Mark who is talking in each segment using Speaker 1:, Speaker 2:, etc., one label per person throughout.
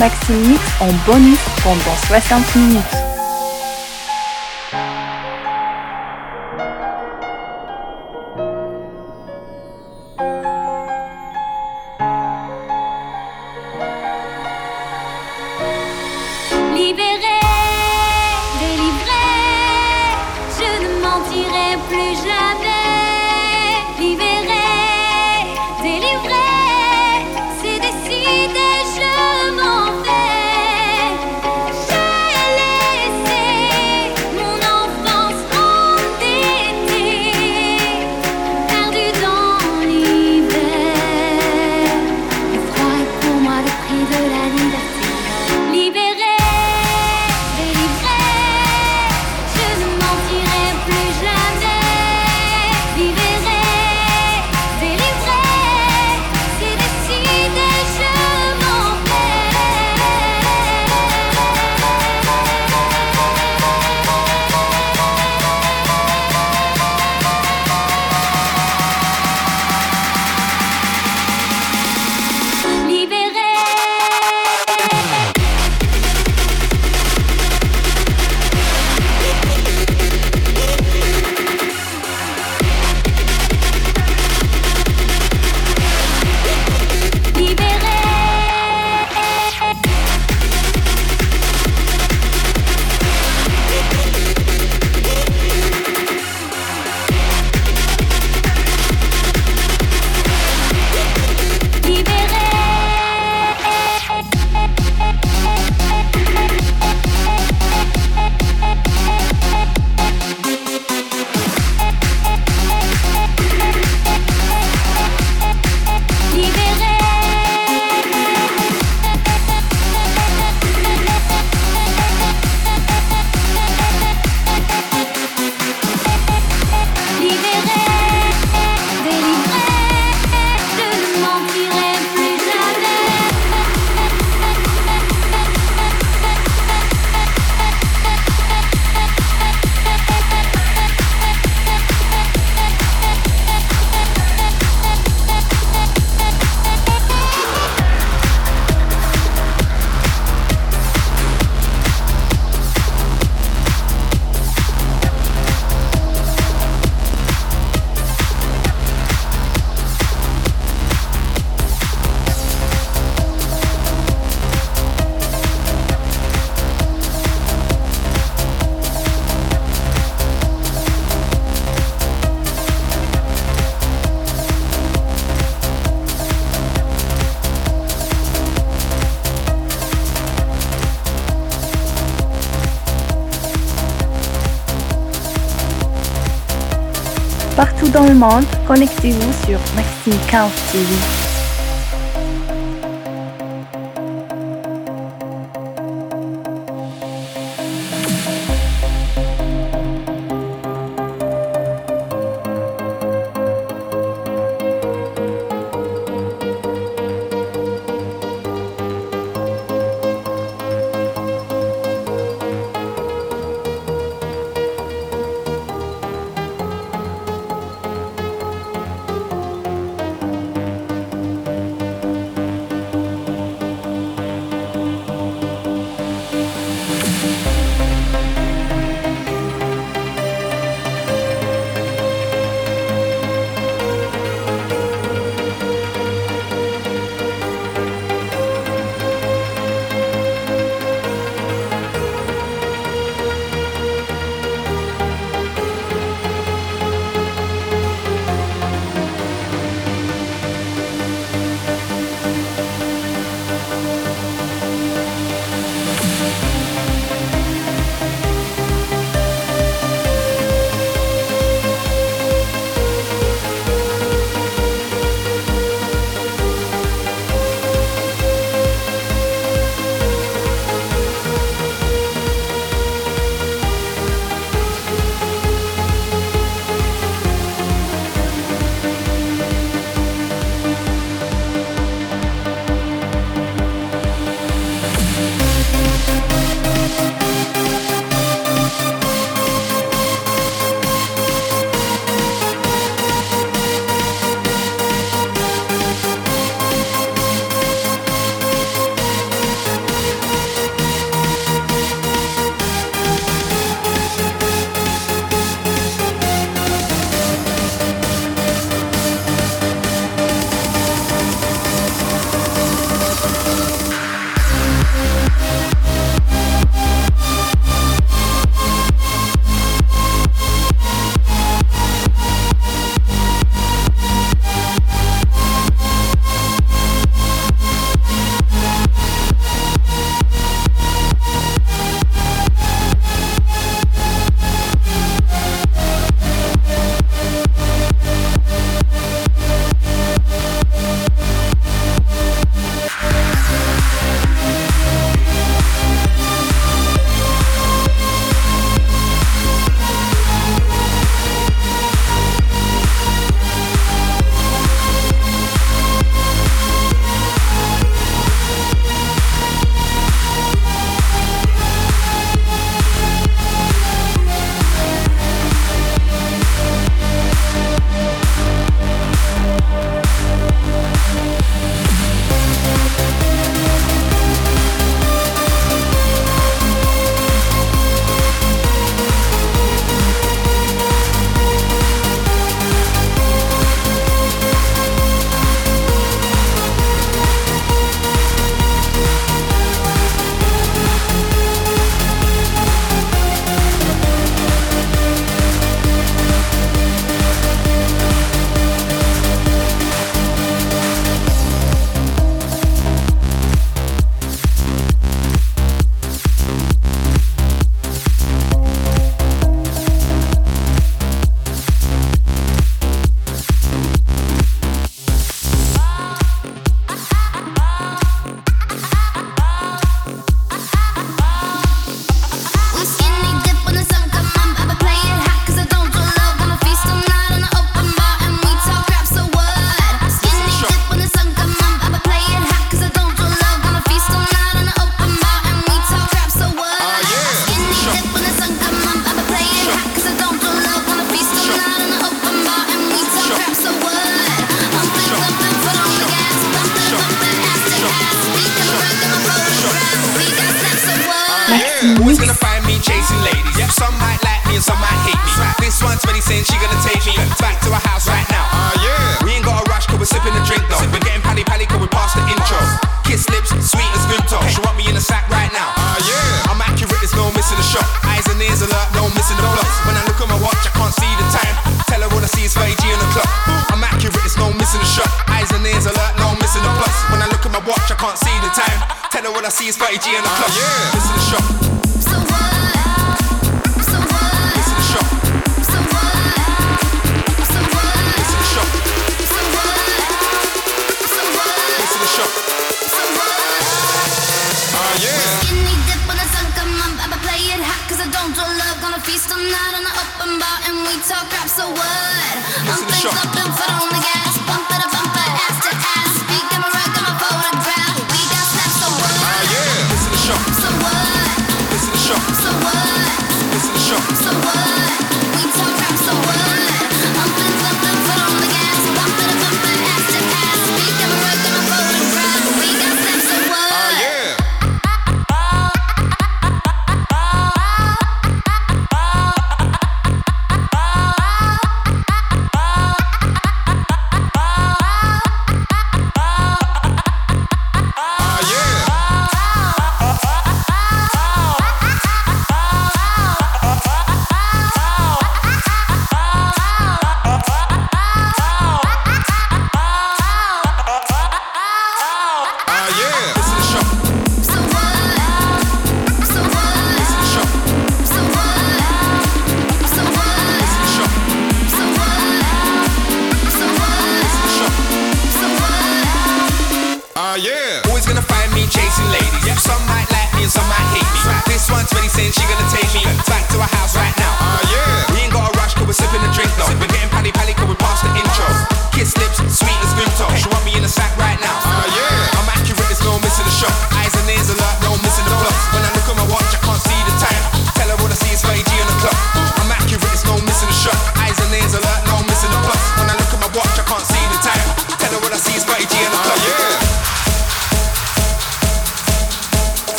Speaker 1: Maxime mix en bonus pendant 60 minutes. Connectez-vous sur Maxime 15 TV.
Speaker 2: I see is Fatty G in the club. Yeah.
Speaker 3: Listen the shop.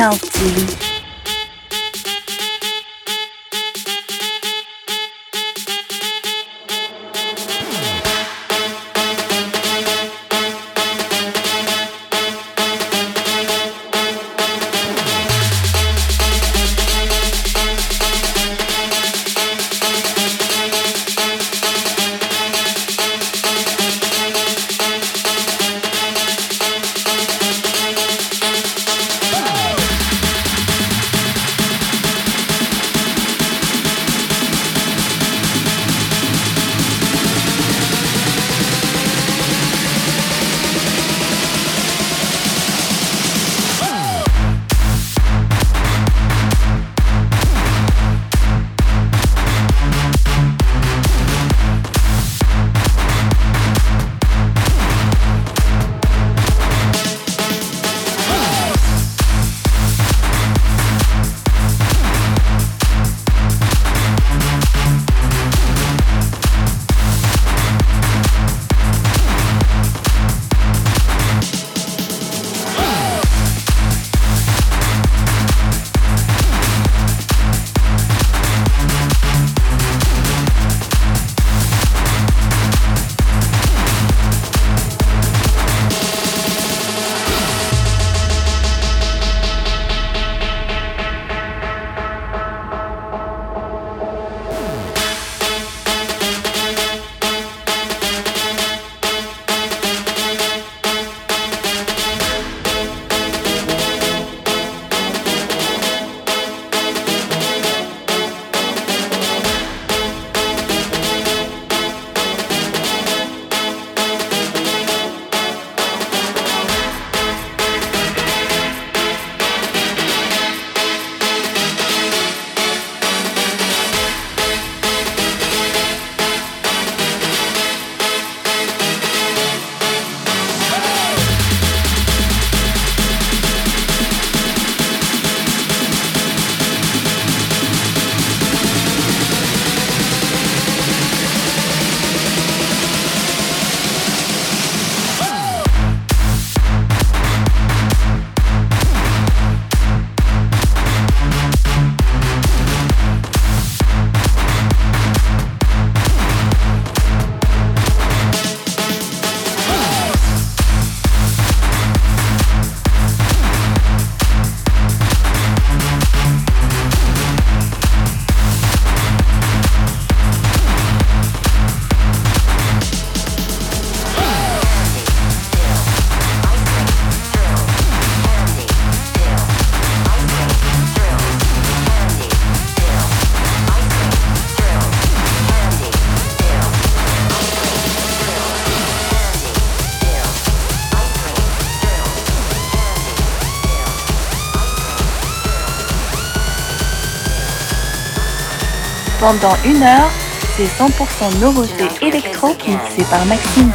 Speaker 3: 跳级。
Speaker 4: Pendant une heure, c'est 100% nouveauté électro mixé par Maxime.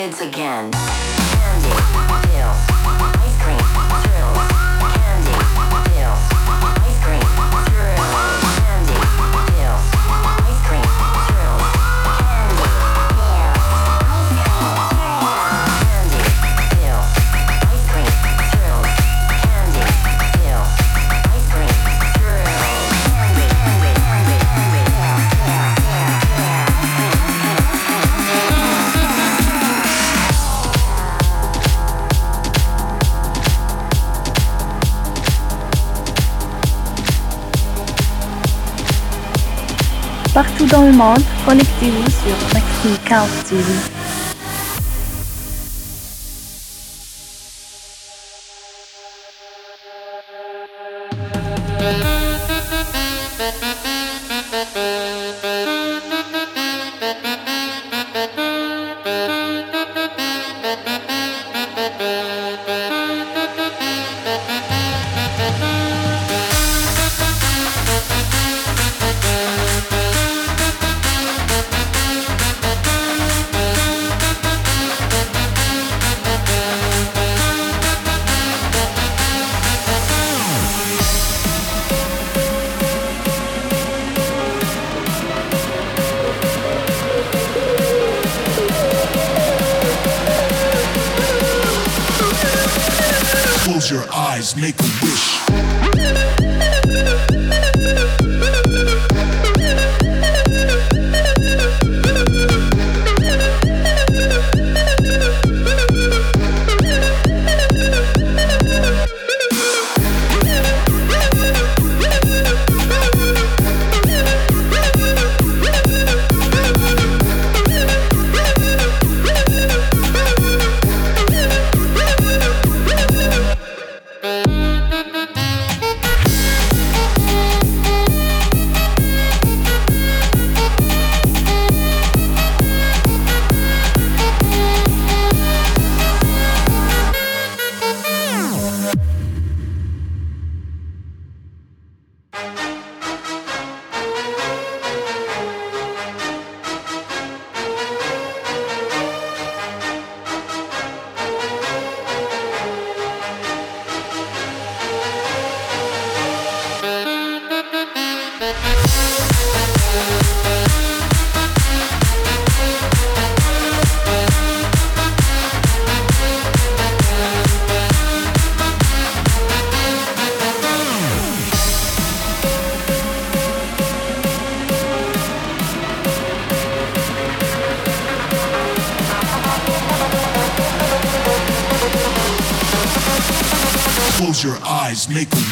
Speaker 5: Kids again.
Speaker 4: Dans le monde, connectez-vous sur Maxime TV.
Speaker 6: Make a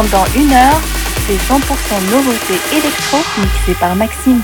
Speaker 5: Pendant une heure, c'est 100% nouveauté électro mixé par. Maxime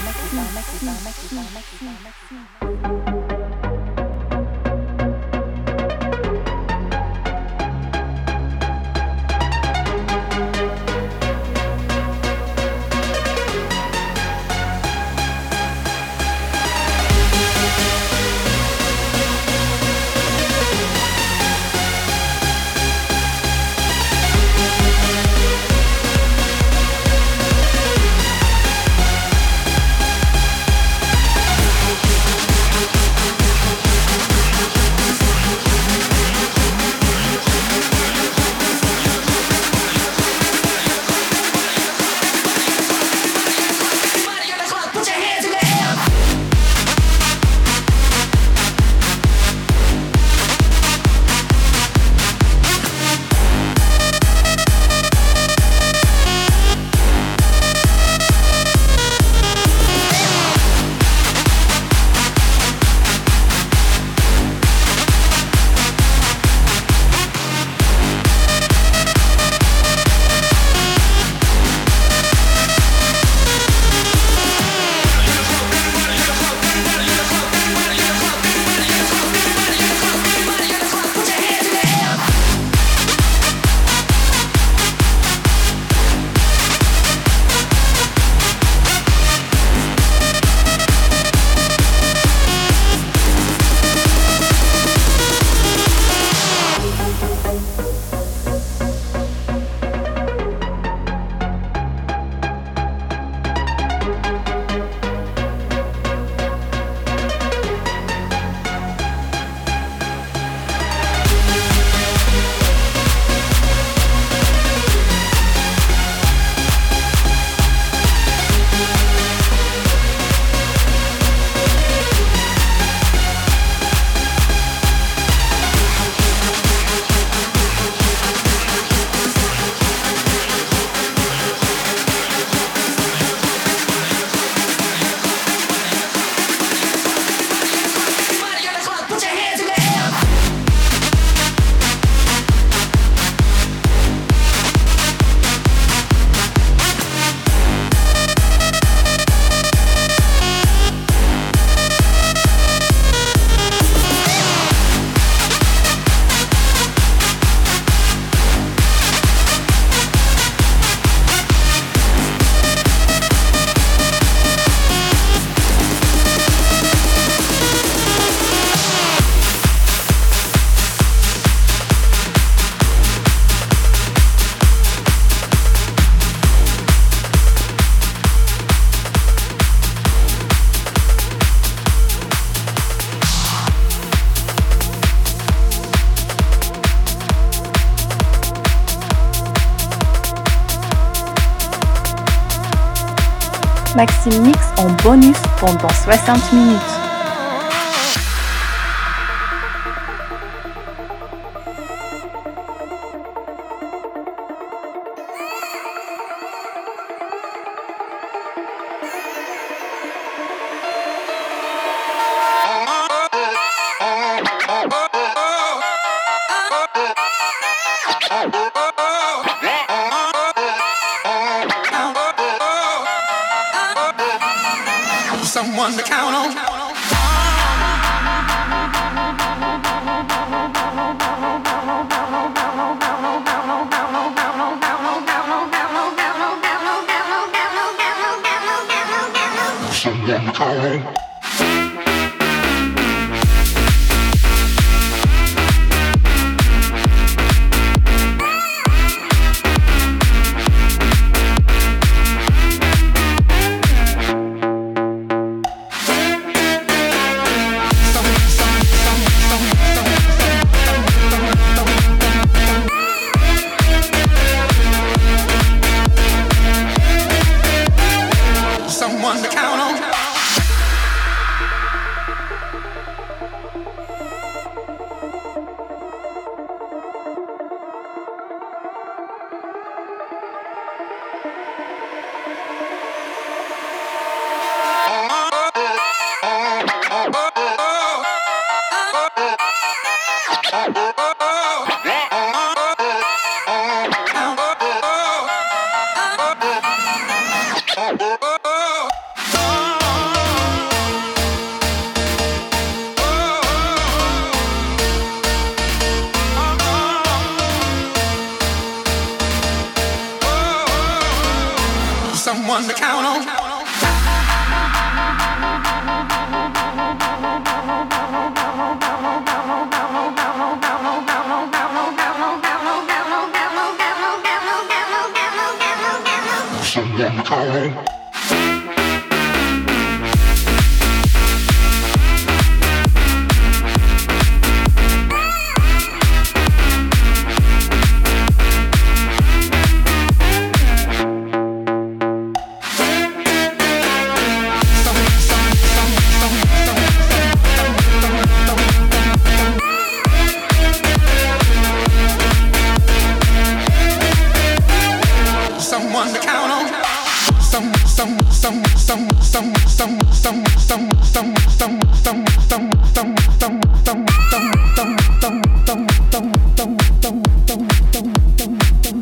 Speaker 5: pendant 60 minutes.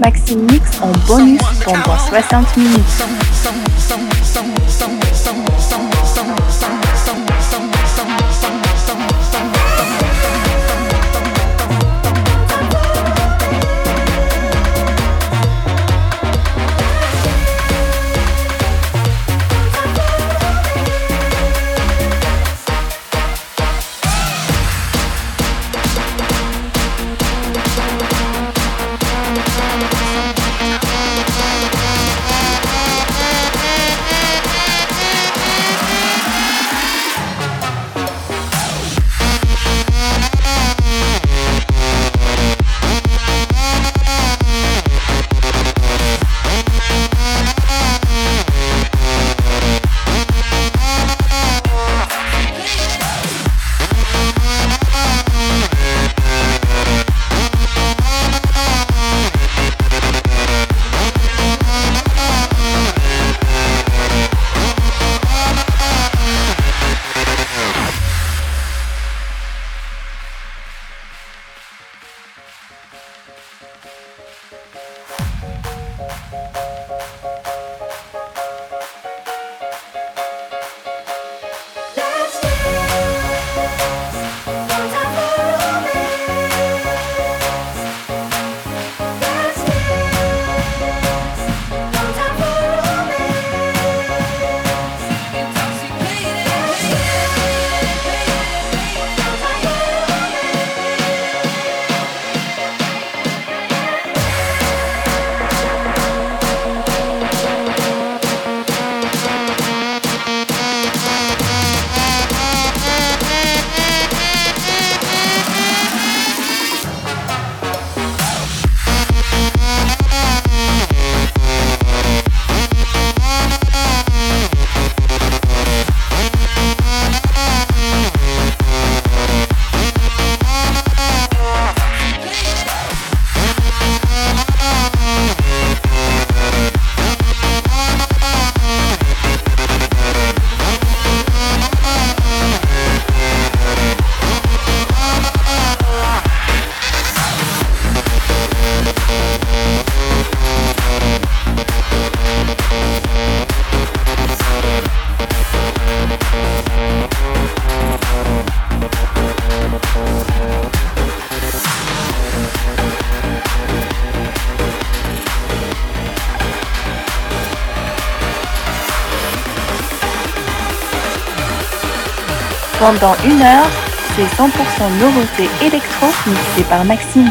Speaker 5: Maxime Mix en bonus pendant 60 minutes.
Speaker 7: Pendant une heure, c'est 100% nouveauté électro mixé par Maxime.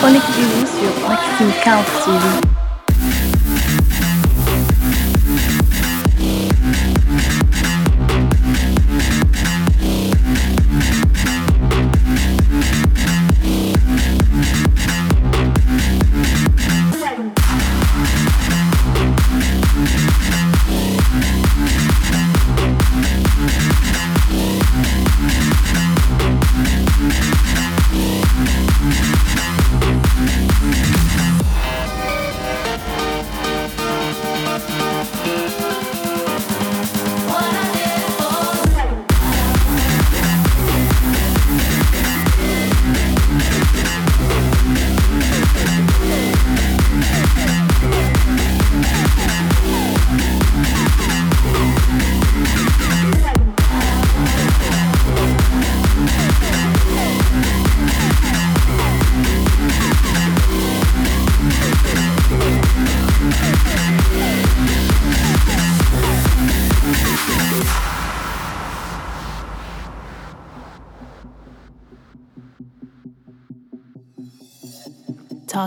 Speaker 7: Connectez-vous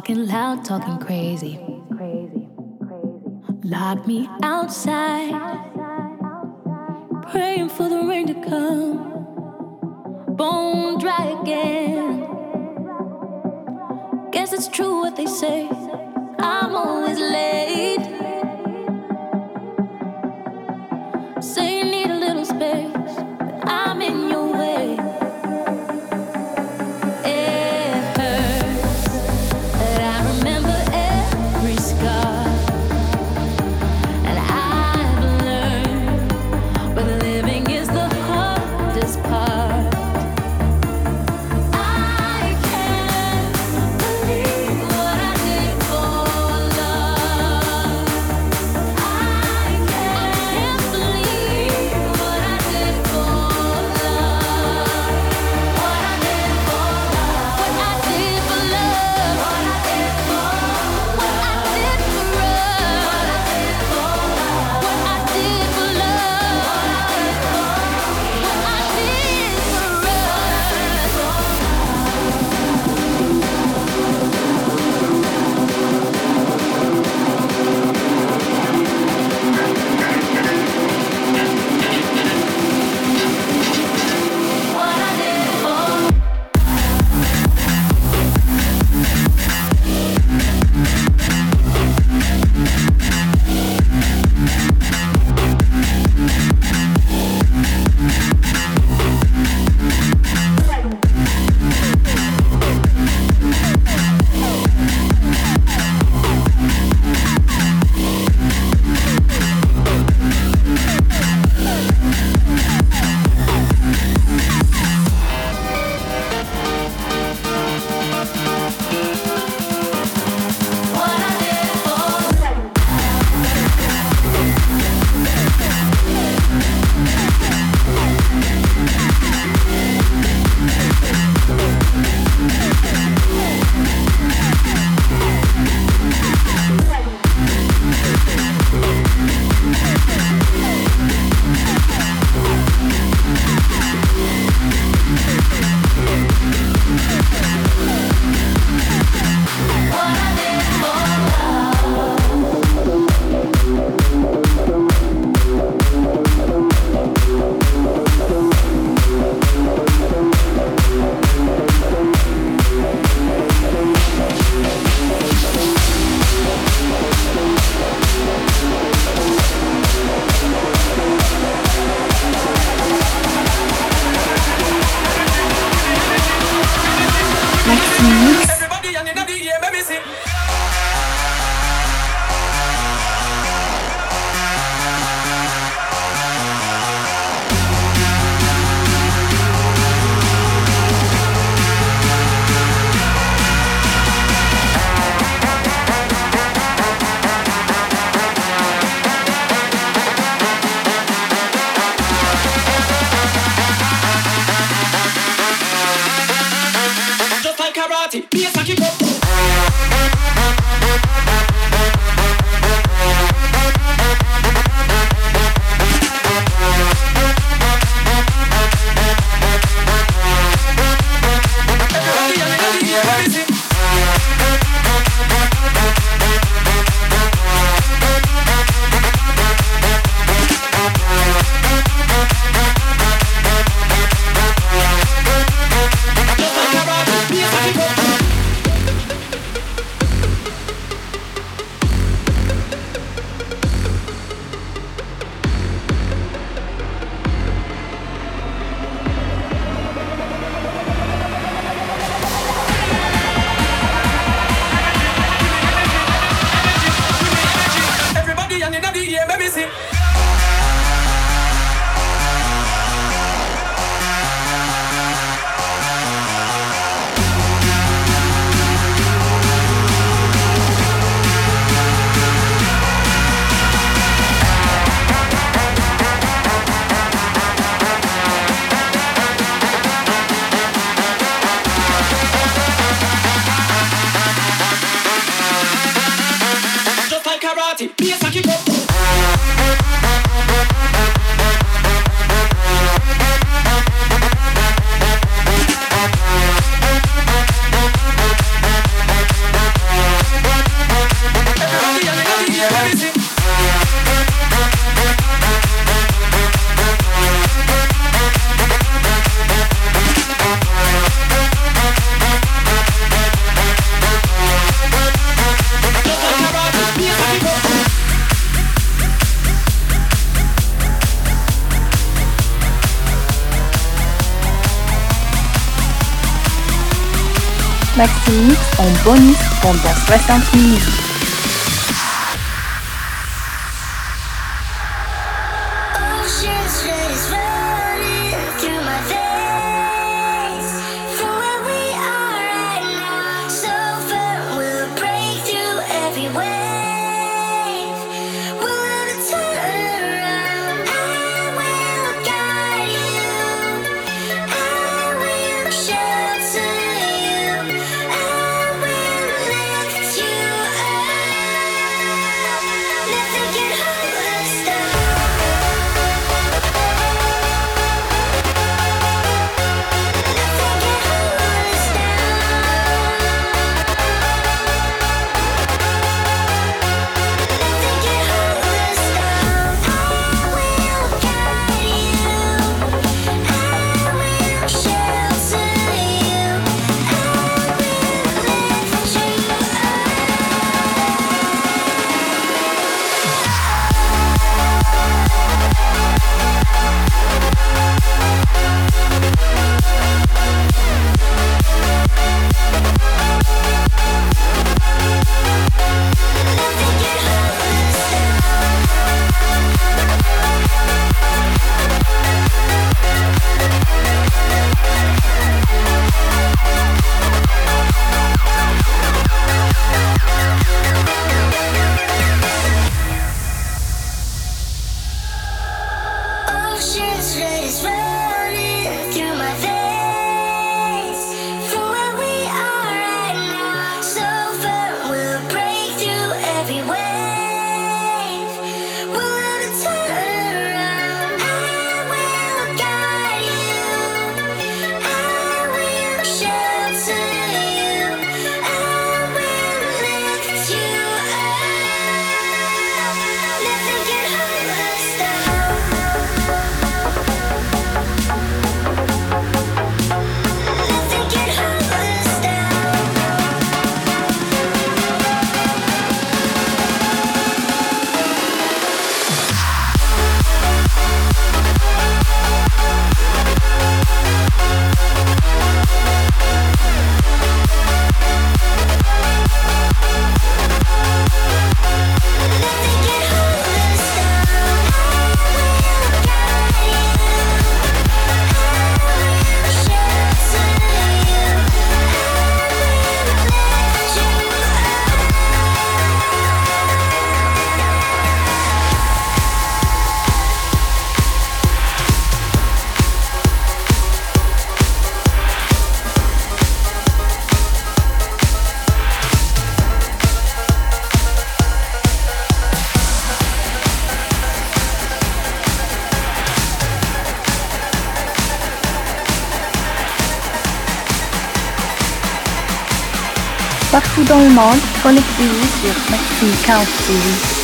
Speaker 1: Talking loud, talking crazy. Lock me
Speaker 8: out. Bonus pendant 60 minutes. Monde, connectez-vous sur Maxime Count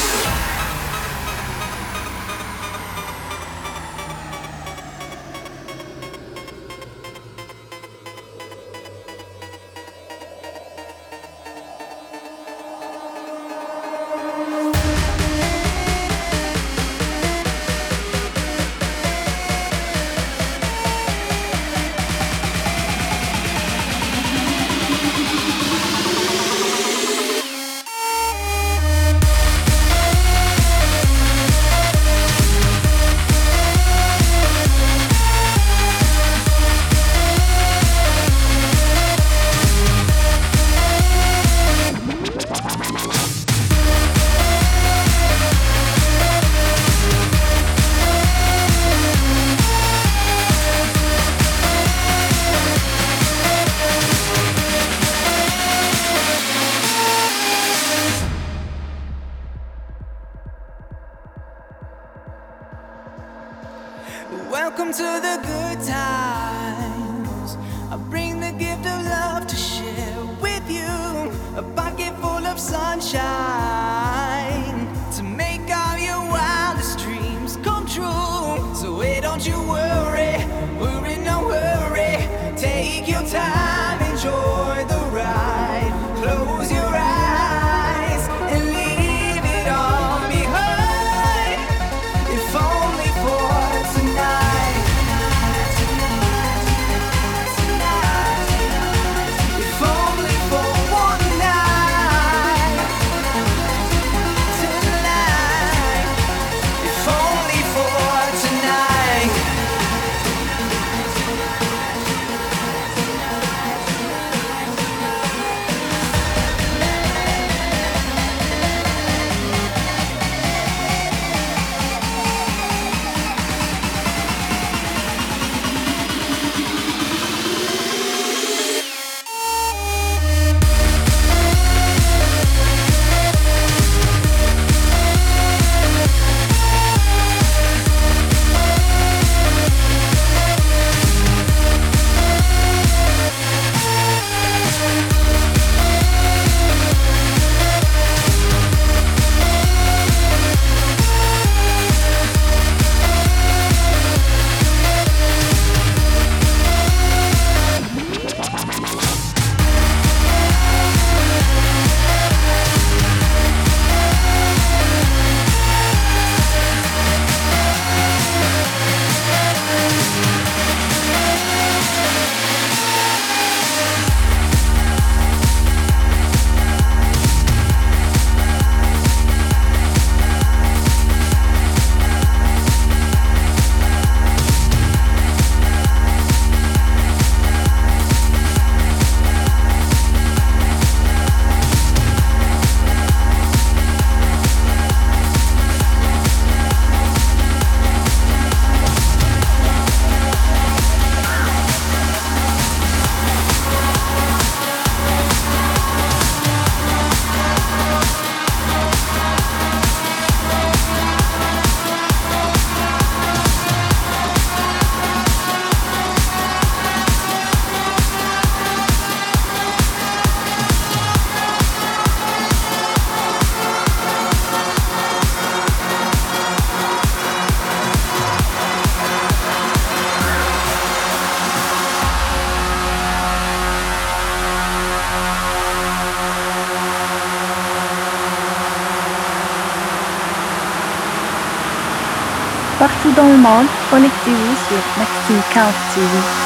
Speaker 9: you
Speaker 5: partout dans le monde, connectez-vous sur Maxime Count TV.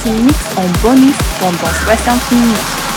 Speaker 5: Maxime Mix en bonus pendant 60 minutes.